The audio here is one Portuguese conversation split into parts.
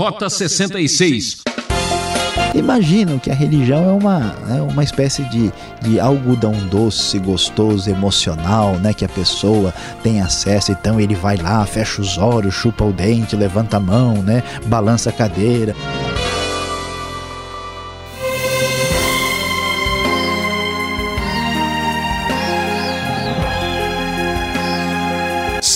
Rota 66. Imaginam que a religião é uma, é uma espécie de, de algodão doce, gostoso, emocional, né? Que a pessoa tem acesso, então ele vai lá, fecha os olhos, chupa o dente, levanta a mão, né? Balança a cadeira.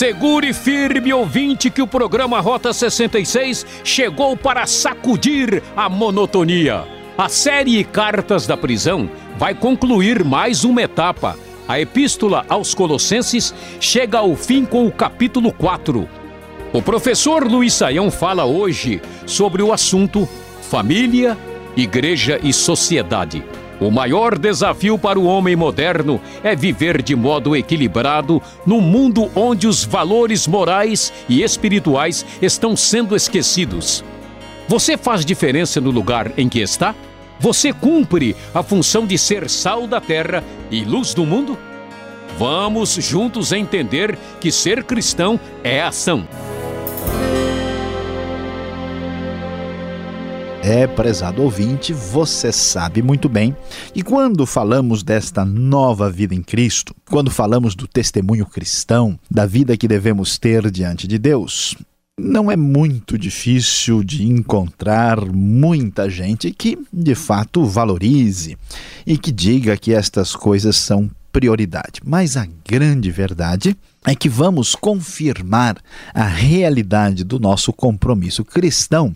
Segure firme, ouvinte, que o programa Rota 66 chegou para sacudir a monotonia. A série Cartas da Prisão vai concluir mais uma etapa. A Epístola aos Colossenses chega ao fim com o capítulo 4. O professor Luiz Saião fala hoje sobre o assunto família, igreja e sociedade. O maior desafio para o homem moderno é viver de modo equilibrado num mundo onde os valores morais e espirituais estão sendo esquecidos. Você faz diferença no lugar em que está? Você cumpre a função de ser sal da terra e luz do mundo? Vamos juntos entender que ser cristão é ação. É, prezado ouvinte, você sabe muito bem. E quando falamos desta nova vida em Cristo, quando falamos do testemunho cristão, da vida que devemos ter diante de Deus, não é muito difícil de encontrar muita gente que de fato valorize e que diga que estas coisas são prioridade. Mas a grande verdade é que vamos confirmar a realidade do nosso compromisso cristão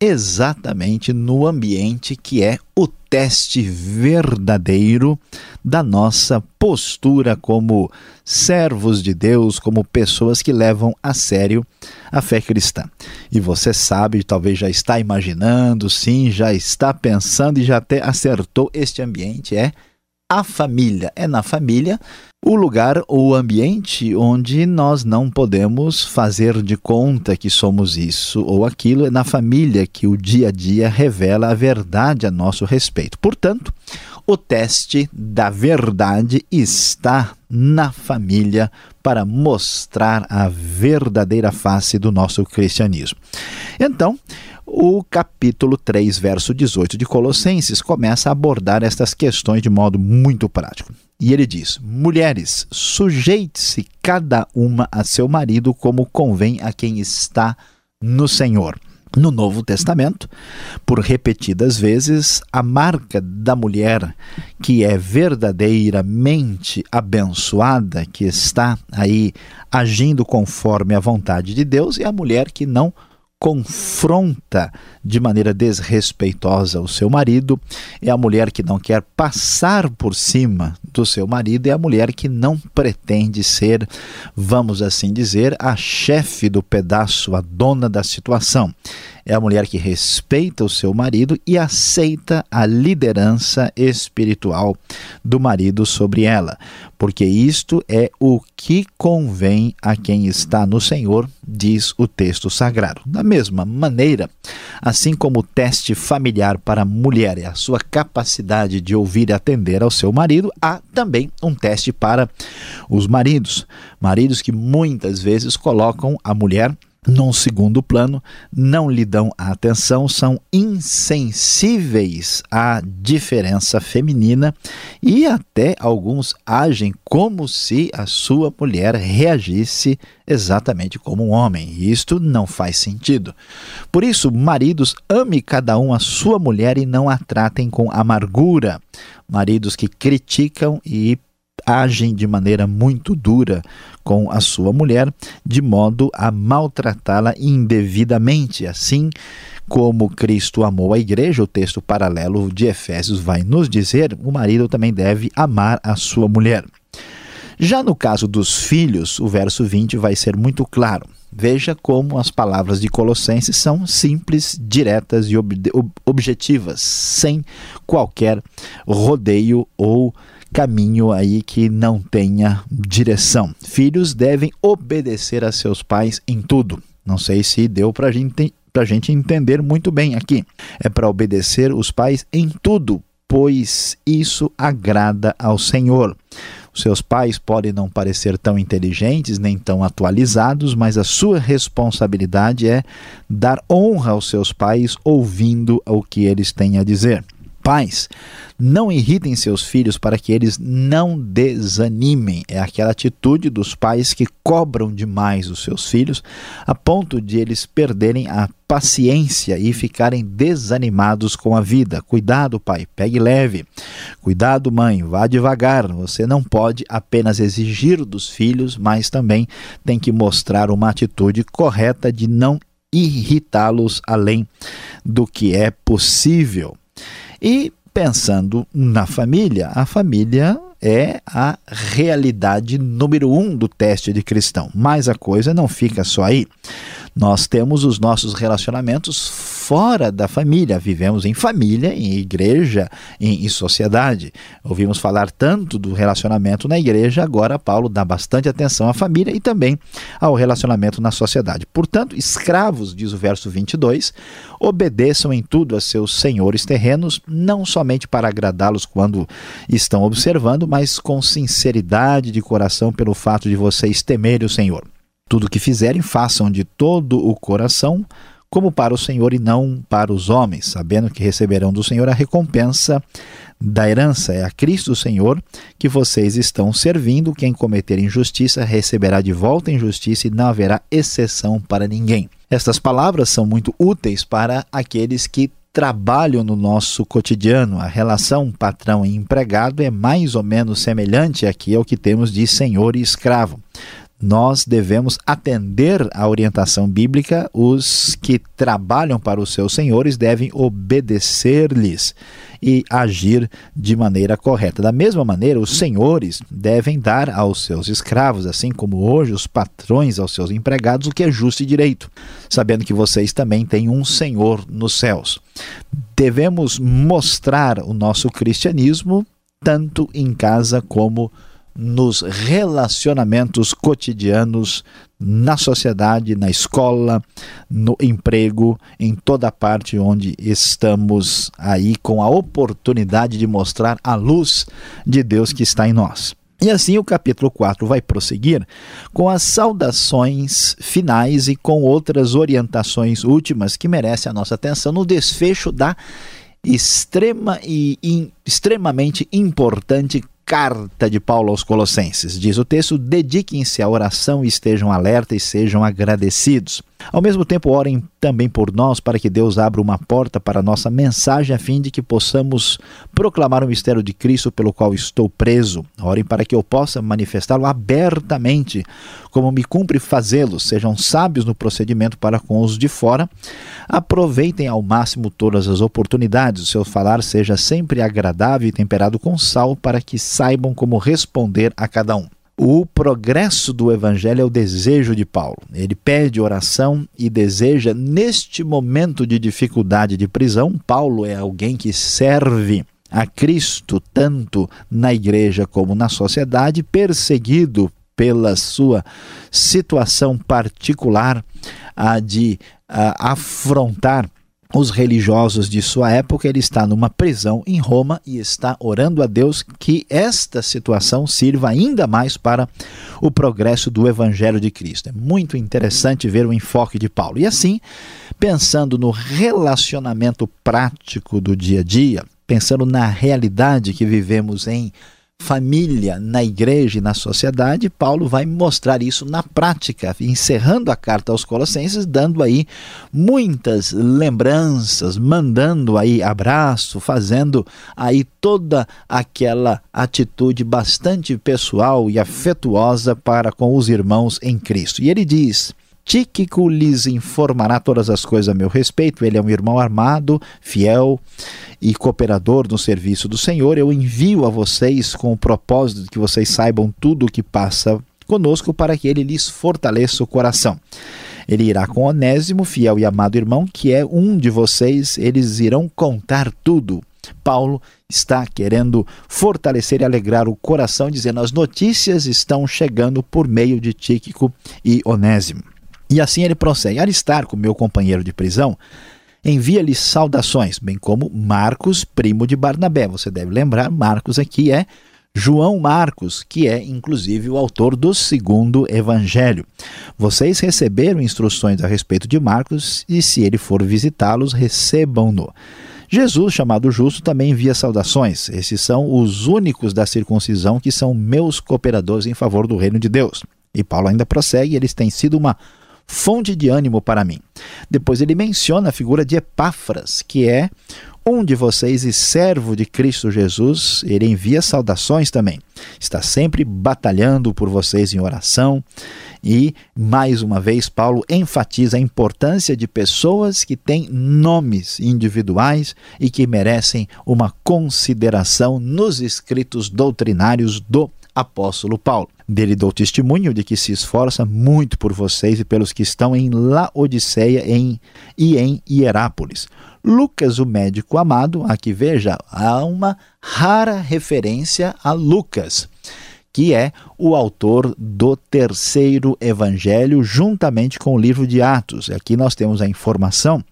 exatamente no ambiente que é o teste verdadeiro da nossa postura como servos de Deus, como pessoas que levam a sério a fé cristã. E você sabe, talvez já está imaginando, sim, já está pensando e já até acertou este ambiente é a família. É na família o lugar ou o ambiente onde nós não podemos fazer de conta que somos isso ou aquilo. É na família que o dia a dia revela a verdade a nosso respeito. Portanto, o teste da verdade está na família para mostrar a verdadeira face do nosso cristianismo. Então, o capítulo 3, verso 18 de Colossenses começa a abordar estas questões de modo muito prático. E ele diz: Mulheres, sujeite-se cada uma a seu marido como convém a quem está no Senhor. No Novo Testamento, por repetidas vezes, a marca da mulher que é verdadeiramente abençoada, que está aí agindo conforme a vontade de Deus, é a mulher que não confronta de maneira desrespeitosa o seu marido, é a mulher que não quer passar por cima do seu marido, é a mulher que não pretende ser, vamos assim dizer, a chefe do pedaço, a dona da situação é a mulher que respeita o seu marido e aceita a liderança espiritual do marido sobre ela, porque isto é o que convém a quem está no Senhor, diz o texto sagrado. Da mesma maneira, assim como o teste familiar para a mulher é a sua capacidade de ouvir e atender ao seu marido, há também um teste para os maridos. Maridos que muitas vezes colocam a mulher num segundo plano, não lhe dão atenção, são insensíveis à diferença feminina e até alguns agem como se a sua mulher reagisse exatamente como um homem. E isto não faz sentido. Por isso, maridos, ame cada um a sua mulher e não a tratem com amargura. Maridos que criticam e agem de maneira muito dura com a sua mulher, de modo a maltratá-la indevidamente. Assim como Cristo amou a igreja, o texto paralelo de Efésios vai nos dizer: o marido também deve amar a sua mulher. Já no caso dos filhos, o verso 20 vai ser muito claro. Veja como as palavras de Colossenses são simples, diretas e ob objetivas, sem qualquer rodeio ou caminho aí que não tenha direção. Filhos devem obedecer a seus pais em tudo. Não sei se deu para gente, a gente entender muito bem aqui. É para obedecer os pais em tudo, pois isso agrada ao Senhor. seus pais podem não parecer tão inteligentes nem tão atualizados, mas a sua responsabilidade é dar honra aos seus pais ouvindo o que eles têm a dizer. Pais, não irritem seus filhos para que eles não desanimem. É aquela atitude dos pais que cobram demais os seus filhos a ponto de eles perderem a paciência e ficarem desanimados com a vida. Cuidado, pai, pegue leve. Cuidado, mãe, vá devagar. Você não pode apenas exigir dos filhos, mas também tem que mostrar uma atitude correta de não irritá-los além do que é possível. E pensando na família, a família é a realidade número um do teste de cristão. Mas a coisa não fica só aí. Nós temos os nossos relacionamentos fora da família. Vivemos em família, em igreja, em, em, sociedade. Ouvimos falar tanto do relacionamento na igreja, agora Paulo dá bastante atenção à família e também ao relacionamento na sociedade. Portanto, escravos, diz o verso 22, obedeçam em tudo a seus senhores terrenos, não somente para agradá-los quando estão observando, mas com sinceridade de coração pelo fato de vocês temerem o Senhor. Tudo o que fizerem, façam de todo o coração, como para o Senhor e não para os homens, sabendo que receberão do Senhor a recompensa da herança. É a Cristo Senhor que vocês estão servindo. Quem cometer injustiça receberá de volta injustiça e não haverá exceção para ninguém. Estas palavras são muito úteis para aqueles que trabalham no nosso cotidiano. A relação patrão e empregado é mais ou menos semelhante aqui ao que temos de senhor e escravo nós devemos atender à orientação bíblica, os que trabalham para os seus senhores devem obedecer-lhes e agir de maneira correta. Da mesma maneira, os senhores devem dar aos seus escravos, assim como hoje os patrões aos seus empregados, o que é justo e direito, sabendo que vocês também têm um Senhor nos céus. Devemos mostrar o nosso cristianismo tanto em casa como nos relacionamentos cotidianos, na sociedade, na escola, no emprego, em toda parte onde estamos aí com a oportunidade de mostrar a luz de Deus que está em nós. E assim o capítulo 4 vai prosseguir com as saudações finais e com outras orientações últimas que merecem a nossa atenção no desfecho da extrema e in, extremamente importante carta de Paulo aos Colossenses. Diz o texto: dediquem-se à oração e estejam alertas e sejam agradecidos. Ao mesmo tempo, orem também por nós para que Deus abra uma porta para a nossa mensagem a fim de que possamos proclamar o mistério de Cristo pelo qual estou preso. Orem para que eu possa manifestá-lo abertamente, como me cumpre fazê-lo. Sejam sábios no procedimento para com os de fora. Aproveitem ao máximo todas as oportunidades. O seu falar seja sempre agradável e temperado com sal para que saibam como responder a cada um. O progresso do evangelho é o desejo de Paulo. Ele pede oração e deseja, neste momento de dificuldade de prisão, Paulo é alguém que serve a Cristo tanto na igreja como na sociedade, perseguido pela sua situação particular, a de a, afrontar os religiosos de sua época, ele está numa prisão em Roma e está orando a Deus que esta situação sirva ainda mais para o progresso do Evangelho de Cristo. É muito interessante ver o enfoque de Paulo. E assim, pensando no relacionamento prático do dia a dia, pensando na realidade que vivemos em família, na igreja e na sociedade, Paulo vai mostrar isso na prática, encerrando a carta aos Colossenses, dando aí muitas lembranças, mandando aí abraço, fazendo aí toda aquela atitude bastante pessoal e afetuosa para com os irmãos em Cristo. E ele diz: Tíquico lhes informará todas as coisas a meu respeito. Ele é um irmão armado, fiel e cooperador no serviço do Senhor. Eu envio a vocês com o propósito de que vocês saibam tudo o que passa conosco para que ele lhes fortaleça o coração. Ele irá com Onésimo, fiel e amado irmão, que é um de vocês. Eles irão contar tudo. Paulo está querendo fortalecer e alegrar o coração, dizendo: as notícias estão chegando por meio de Tíquico e Onésimo. E assim ele prossegue: Aristarco, meu companheiro de prisão, envia-lhe saudações, bem como Marcos, primo de Barnabé. Você deve lembrar, Marcos aqui é João Marcos, que é inclusive o autor do segundo evangelho. Vocês receberam instruções a respeito de Marcos e, se ele for visitá-los, recebam-no. Jesus, chamado Justo, também envia saudações. Esses são os únicos da circuncisão que são meus cooperadores em favor do reino de Deus. E Paulo ainda prossegue: eles têm sido uma fonte de ânimo para mim. Depois ele menciona a figura de Epáfras, que é um de vocês e servo de Cristo Jesus, ele envia saudações também. Está sempre batalhando por vocês em oração. E, mais uma vez, Paulo enfatiza a importância de pessoas que têm nomes individuais e que merecem uma consideração nos escritos doutrinários do apóstolo Paulo. Dele dou testemunho de que se esforça muito por vocês e pelos que estão em Laodiceia em, e em Hierápolis. Lucas, o médico amado, aqui veja, há uma rara referência a Lucas, que é o autor do terceiro evangelho, juntamente com o livro de Atos. Aqui nós temos a informação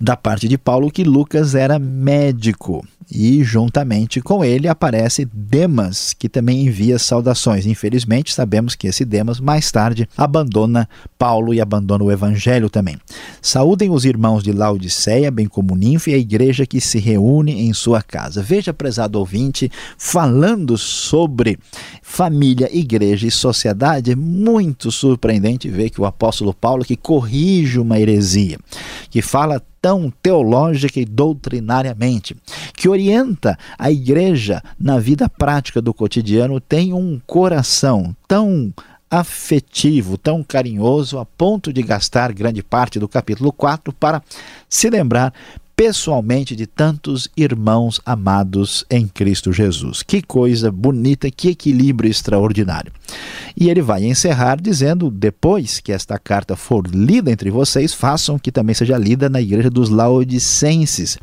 da parte de Paulo que Lucas era médico e juntamente com ele aparece Demas, que também envia saudações. Infelizmente, sabemos que esse Demas mais tarde abandona Paulo e abandona o evangelho também. Saúdem os irmãos de Laodiceia, bem como Ninfe e a igreja que se reúne em sua casa. Veja, prezado ouvinte, falando sobre família, igreja e sociedade, é muito surpreendente ver que o apóstolo Paulo que corrige uma heresia, que fala tão teológica e doutrinariamente, que orienta a igreja na vida prática do cotidiano, tem um coração tão afetivo, tão carinhoso, a ponto de gastar grande parte do capítulo 4 para se lembrar pessoalmente de tantos irmãos amados em Cristo Jesus. Que coisa bonita, que equilíbrio extraordinário. E ele vai encerrar dizendo: depois que esta carta for lida entre vocês, façam que também seja lida na igreja dos Laodicenses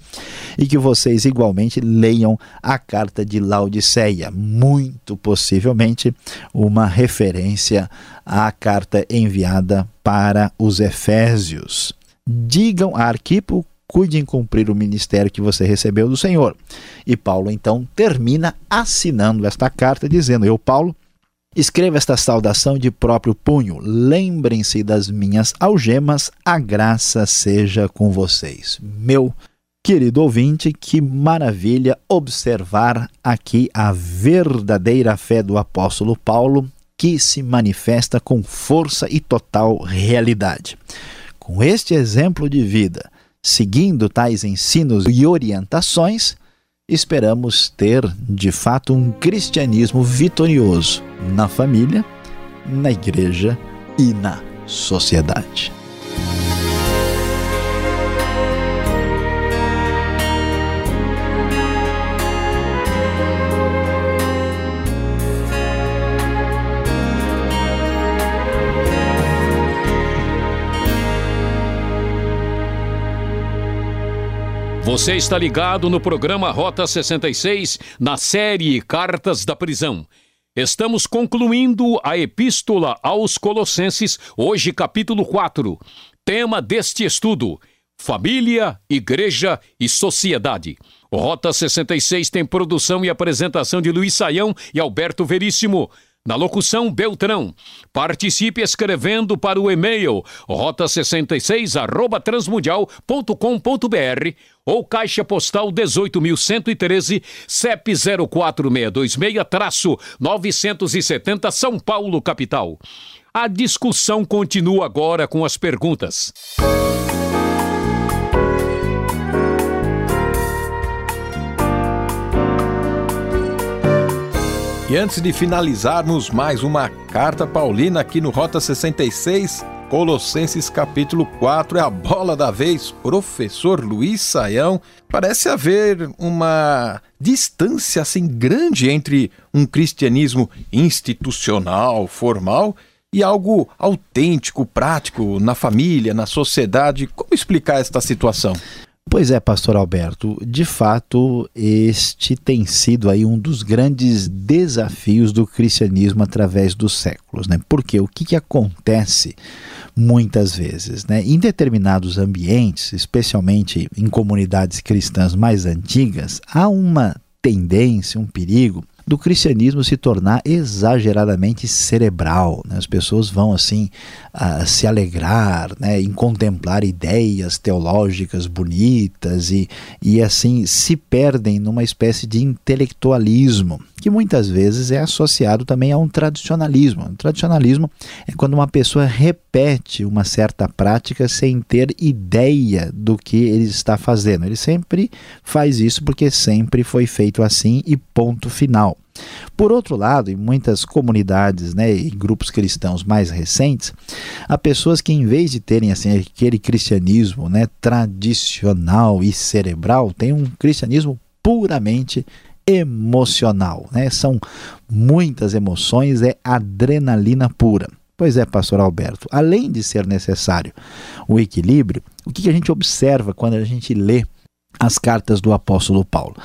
e que vocês igualmente leiam a carta de Laodiceia, muito possivelmente uma referência à carta enviada para os Efésios. Digam a Arquipo cuide em cumprir o ministério que você recebeu do Senhor. E Paulo então termina assinando esta carta dizendo: Eu, Paulo, escrevo esta saudação de próprio punho. Lembrem-se das minhas algemas, a graça seja com vocês. Meu querido ouvinte, que maravilha observar aqui a verdadeira fé do apóstolo Paulo que se manifesta com força e total realidade. Com este exemplo de vida, Seguindo tais ensinos e orientações, esperamos ter de fato um cristianismo vitorioso na família, na igreja e na sociedade. Você está ligado no programa Rota 66, na série Cartas da Prisão. Estamos concluindo a Epístola aos Colossenses, hoje capítulo 4. Tema deste estudo: Família, Igreja e Sociedade. Rota 66 tem produção e apresentação de Luiz Saião e Alberto Veríssimo. Na locução Beltrão. Participe escrevendo para o e-mail rota66@transmundial.com.br ou caixa postal 18113, CEP 04626-970 São Paulo capital. A discussão continua agora com as perguntas. E antes de finalizarmos mais uma carta paulina aqui no Rota 66, Colossenses capítulo 4 é a bola da vez, professor Luiz Saião. Parece haver uma distância assim grande entre um cristianismo institucional, formal e algo autêntico, prático na família, na sociedade. Como explicar esta situação? Pois é, pastor Alberto, de fato, este tem sido aí um dos grandes desafios do cristianismo através dos séculos, né? Porque o que, que acontece muitas vezes, né? Em determinados ambientes, especialmente em comunidades cristãs mais antigas, há uma tendência, um perigo do cristianismo se tornar exageradamente cerebral. Né? As pessoas vão assim se alegrar né? em contemplar ideias teológicas bonitas e, e assim se perdem numa espécie de intelectualismo que muitas vezes é associado também a um tradicionalismo. O tradicionalismo é quando uma pessoa repete uma certa prática sem ter ideia do que ele está fazendo. Ele sempre faz isso porque sempre foi feito assim e ponto final. Por outro lado, em muitas comunidades né, e grupos cristãos mais recentes, há pessoas que, em vez de terem assim, aquele cristianismo né, tradicional e cerebral, têm um cristianismo puramente emocional. Né? São muitas emoções, é adrenalina pura. Pois é, pastor Alberto, além de ser necessário o equilíbrio, o que a gente observa quando a gente lê as cartas do apóstolo Paulo?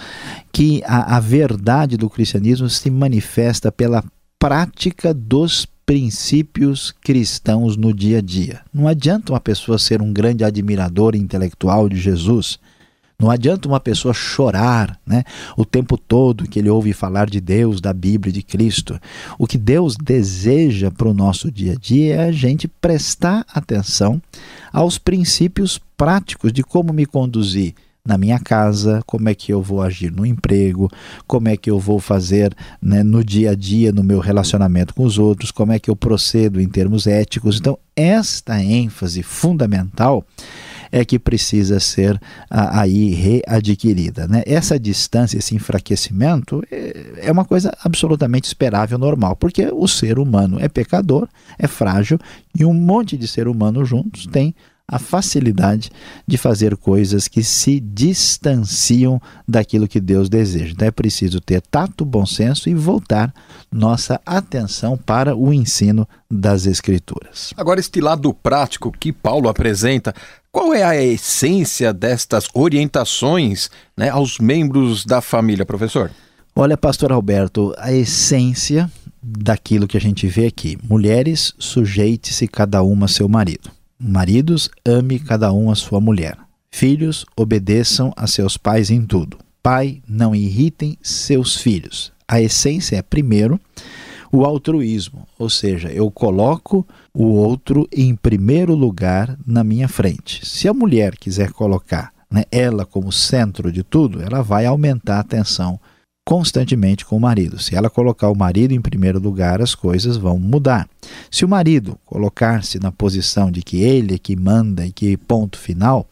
Que a, a verdade do cristianismo se manifesta pela prática dos princípios cristãos no dia a dia. Não adianta uma pessoa ser um grande admirador intelectual de Jesus não adianta uma pessoa chorar né, o tempo todo que ele ouve falar de Deus, da Bíblia, de Cristo. O que Deus deseja para o nosso dia a dia é a gente prestar atenção aos princípios práticos de como me conduzir na minha casa, como é que eu vou agir no emprego, como é que eu vou fazer né, no dia a dia, no meu relacionamento com os outros, como é que eu procedo em termos éticos. Então, esta ênfase fundamental é que precisa ser aí readquirida. Né? Essa distância, esse enfraquecimento é, é uma coisa absolutamente esperável, normal, porque o ser humano é pecador, é frágil e um monte de ser humano juntos tem a facilidade de fazer coisas que se distanciam daquilo que Deus deseja. Então é preciso ter tato, bom senso e voltar nossa atenção para o ensino das Escrituras. Agora, este lado prático que Paulo apresenta, qual é a essência destas orientações né, aos membros da família, professor? Olha, pastor Alberto, a essência daquilo que a gente vê aqui. Mulheres, sujeite-se cada uma a seu marido. Maridos, ame cada um a sua mulher. Filhos, obedeçam a seus pais em tudo. Pai, não irritem seus filhos. A essência é, primeiro, o altruísmo, ou seja, eu coloco o outro em primeiro lugar na minha frente. Se a mulher quiser colocar né, ela como centro de tudo, ela vai aumentar a tensão constantemente com o marido. Se ela colocar o marido em primeiro lugar, as coisas vão mudar. Se o marido colocar-se na posição de que ele é que manda e que ponto final,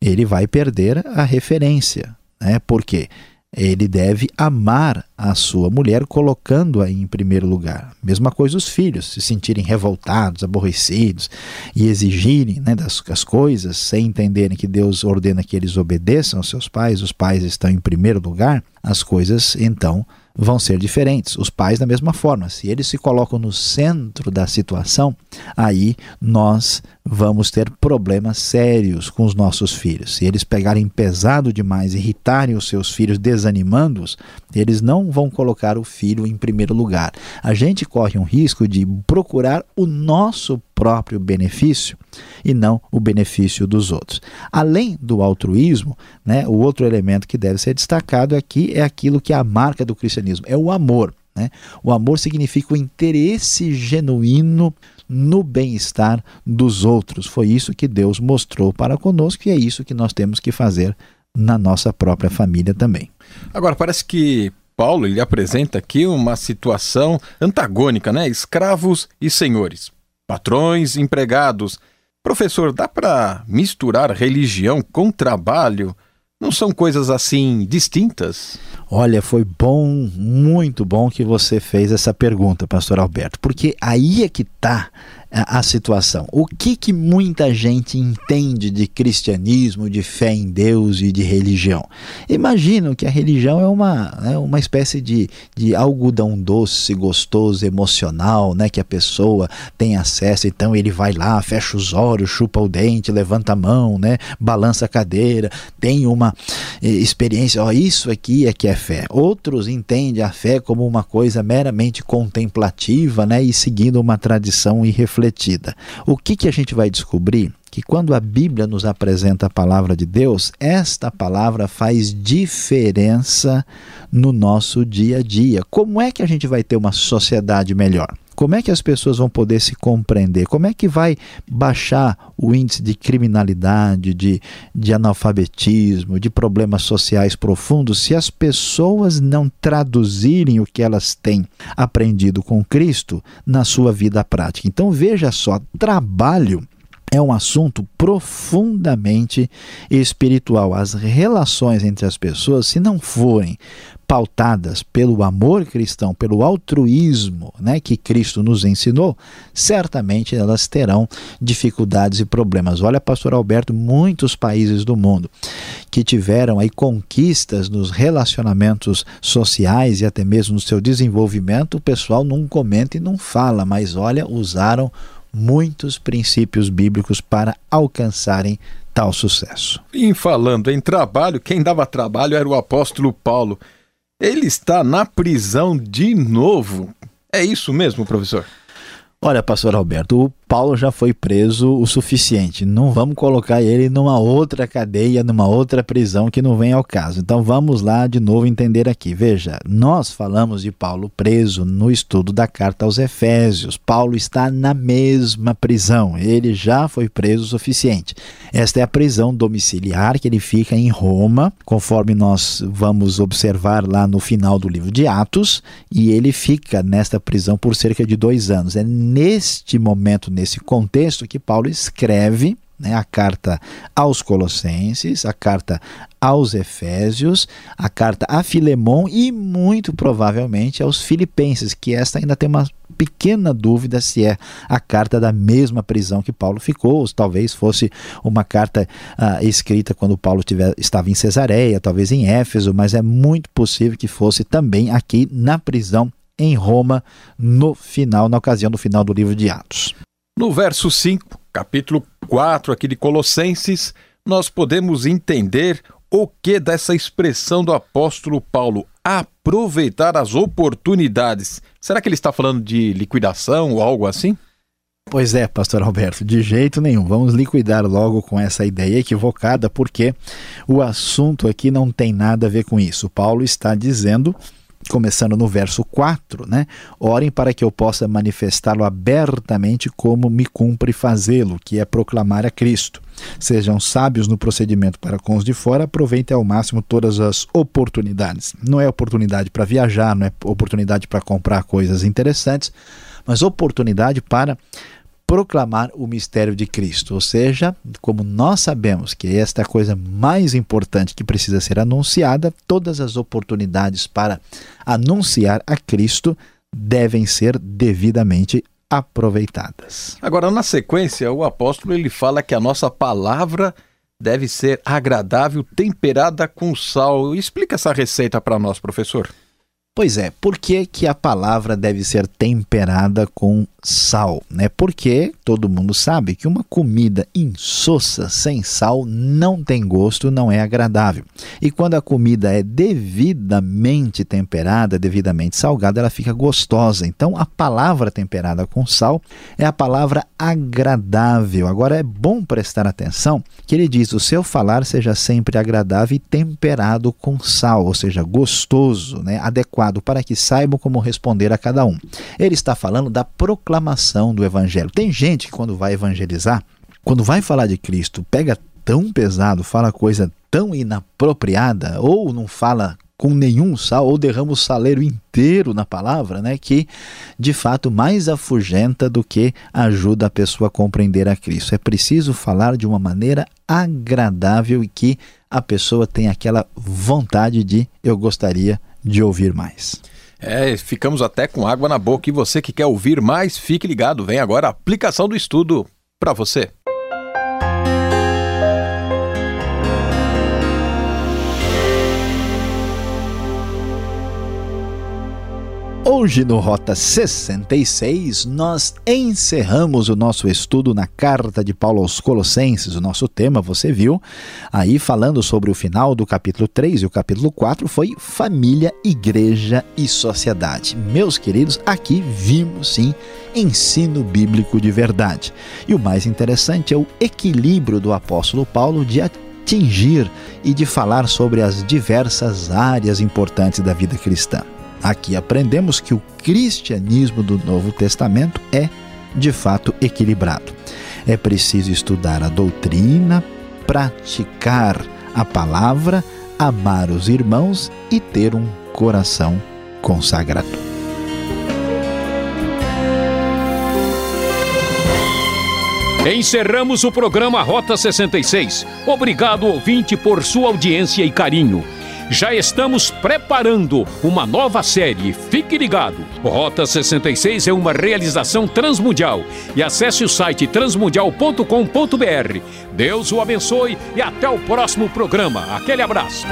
ele vai perder a referência. Né? Por quê? Ele deve amar a sua mulher, colocando-a em primeiro lugar. Mesma coisa os filhos, se sentirem revoltados, aborrecidos e exigirem né, das, das coisas sem entenderem que Deus ordena que eles obedeçam aos seus pais, os pais estão em primeiro lugar, as coisas então vão ser diferentes. Os pais, da mesma forma, se eles se colocam no centro da situação, aí nós vamos ter problemas sérios com os nossos filhos. Se eles pegarem pesado demais, irritarem os seus filhos, desanimando-os, eles não vão colocar o filho em primeiro lugar. A gente corre um risco de procurar o nosso próprio benefício e não o benefício dos outros. Além do altruísmo, né, o outro elemento que deve ser destacado aqui é aquilo que é a marca do cristianismo, é o amor. Né? O amor significa o interesse genuíno no bem-estar dos outros. Foi isso que Deus mostrou para conosco e é isso que nós temos que fazer na nossa própria família também. Agora, parece que Paulo ele apresenta aqui uma situação antagônica, né? Escravos e senhores, patrões, empregados. Professor, dá para misturar religião com trabalho? Não são coisas assim distintas? Olha, foi bom, muito bom que você fez essa pergunta, pastor Alberto, porque aí é que está a situação. O que, que muita gente entende de cristianismo, de fé em Deus e de religião? Imagino que a religião é uma, é uma espécie de, de algodão doce, gostoso, emocional, né, que a pessoa tem acesso, então ele vai lá, fecha os olhos, chupa o dente, levanta a mão, né, balança a cadeira, tem uma experiência, ó, isso aqui é que é fé. Outros entendem a fé como uma coisa meramente contemplativa, né, e seguindo uma tradição irrefletida. O que que a gente vai descobrir? que quando a Bíblia nos apresenta a palavra de Deus, esta palavra faz diferença no nosso dia a dia. Como é que a gente vai ter uma sociedade melhor? Como é que as pessoas vão poder se compreender? Como é que vai baixar o índice de criminalidade, de, de analfabetismo, de problemas sociais profundos, se as pessoas não traduzirem o que elas têm aprendido com Cristo na sua vida prática? Então veja só, trabalho é um assunto profundamente espiritual. As relações entre as pessoas, se não forem pautadas pelo amor cristão, pelo altruísmo né, que Cristo nos ensinou, certamente elas terão dificuldades e problemas. Olha, pastor Alberto, muitos países do mundo que tiveram aí conquistas nos relacionamentos sociais e até mesmo no seu desenvolvimento, o pessoal não comenta e não fala, mas olha, usaram muitos princípios bíblicos para alcançarem tal sucesso. Em falando em trabalho, quem dava trabalho era o apóstolo Paulo. Ele está na prisão de novo. É isso mesmo, professor? Olha, pastor Alberto, o Paulo já foi preso o suficiente. Não vamos colocar ele numa outra cadeia, numa outra prisão que não vem ao caso. Então vamos lá de novo entender aqui. Veja, nós falamos de Paulo preso no estudo da carta aos Efésios. Paulo está na mesma prisão. Ele já foi preso o suficiente. Esta é a prisão domiciliar que ele fica em Roma, conforme nós vamos observar lá no final do livro de Atos. E ele fica nesta prisão por cerca de dois anos. É neste momento, contexto que Paulo escreve né, a carta aos Colossenses, a carta aos Efésios, a carta a Filemon e muito provavelmente aos Filipenses, que esta ainda tem uma pequena dúvida se é a carta da mesma prisão que Paulo ficou, ou talvez fosse uma carta uh, escrita quando Paulo tiver, estava em Cesareia, talvez em Éfeso, mas é muito possível que fosse também aqui na prisão em Roma no final, na ocasião do final do livro de Atos. No verso 5, capítulo 4 aqui de Colossenses, nós podemos entender o que dessa expressão do apóstolo Paulo, aproveitar as oportunidades. Será que ele está falando de liquidação ou algo assim? Pois é, pastor Alberto, de jeito nenhum. Vamos liquidar logo com essa ideia equivocada, porque o assunto aqui não tem nada a ver com isso. Paulo está dizendo começando no verso 4, né? Orem para que eu possa manifestá-lo abertamente como me cumpre fazê-lo, que é proclamar a Cristo. Sejam sábios no procedimento para com os de fora, aproveitem ao máximo todas as oportunidades. Não é oportunidade para viajar, não é oportunidade para comprar coisas interessantes, mas oportunidade para proclamar o mistério de Cristo. Ou seja, como nós sabemos que esta é a coisa mais importante que precisa ser anunciada, todas as oportunidades para anunciar a Cristo devem ser devidamente aproveitadas. Agora, na sequência, o apóstolo ele fala que a nossa palavra deve ser agradável, temperada com sal. Explica essa receita para nós, professor. Pois é, por que, que a palavra deve ser temperada com sal? Né? Porque todo mundo sabe que uma comida insossa, sem sal, não tem gosto, não é agradável. E quando a comida é devidamente temperada, devidamente salgada, ela fica gostosa. Então a palavra temperada com sal é a palavra agradável. Agora é bom prestar atenção que ele diz: o seu falar seja sempre agradável e temperado com sal, ou seja, gostoso, né? adequado adequado para que saibam como responder a cada um. Ele está falando da proclamação do evangelho. Tem gente que quando vai evangelizar, quando vai falar de Cristo, pega tão pesado, fala coisa tão inapropriada ou não fala com nenhum sal ou derrama o saleiro inteiro na palavra, né, que de fato mais afugenta do que ajuda a pessoa a compreender a Cristo. É preciso falar de uma maneira agradável e que a pessoa tenha aquela vontade de eu gostaria de ouvir mais. É, ficamos até com água na boca. E você que quer ouvir mais, fique ligado. Vem agora a aplicação do estudo para você. Hoje no Rota 66, nós encerramos o nosso estudo na carta de Paulo aos Colossenses. O nosso tema, você viu, aí falando sobre o final do capítulo 3 e o capítulo 4 foi família, igreja e sociedade. Meus queridos, aqui vimos sim ensino bíblico de verdade. E o mais interessante é o equilíbrio do apóstolo Paulo de atingir e de falar sobre as diversas áreas importantes da vida cristã. Aqui aprendemos que o cristianismo do Novo Testamento é, de fato, equilibrado. É preciso estudar a doutrina, praticar a palavra, amar os irmãos e ter um coração consagrado. Encerramos o programa Rota 66. Obrigado, ouvinte, por sua audiência e carinho já estamos preparando uma nova série. Fique ligado. Rota 66 é uma realização transmundial. E acesse o site transmundial.com.br. Deus o abençoe e até o próximo programa. Aquele abraço.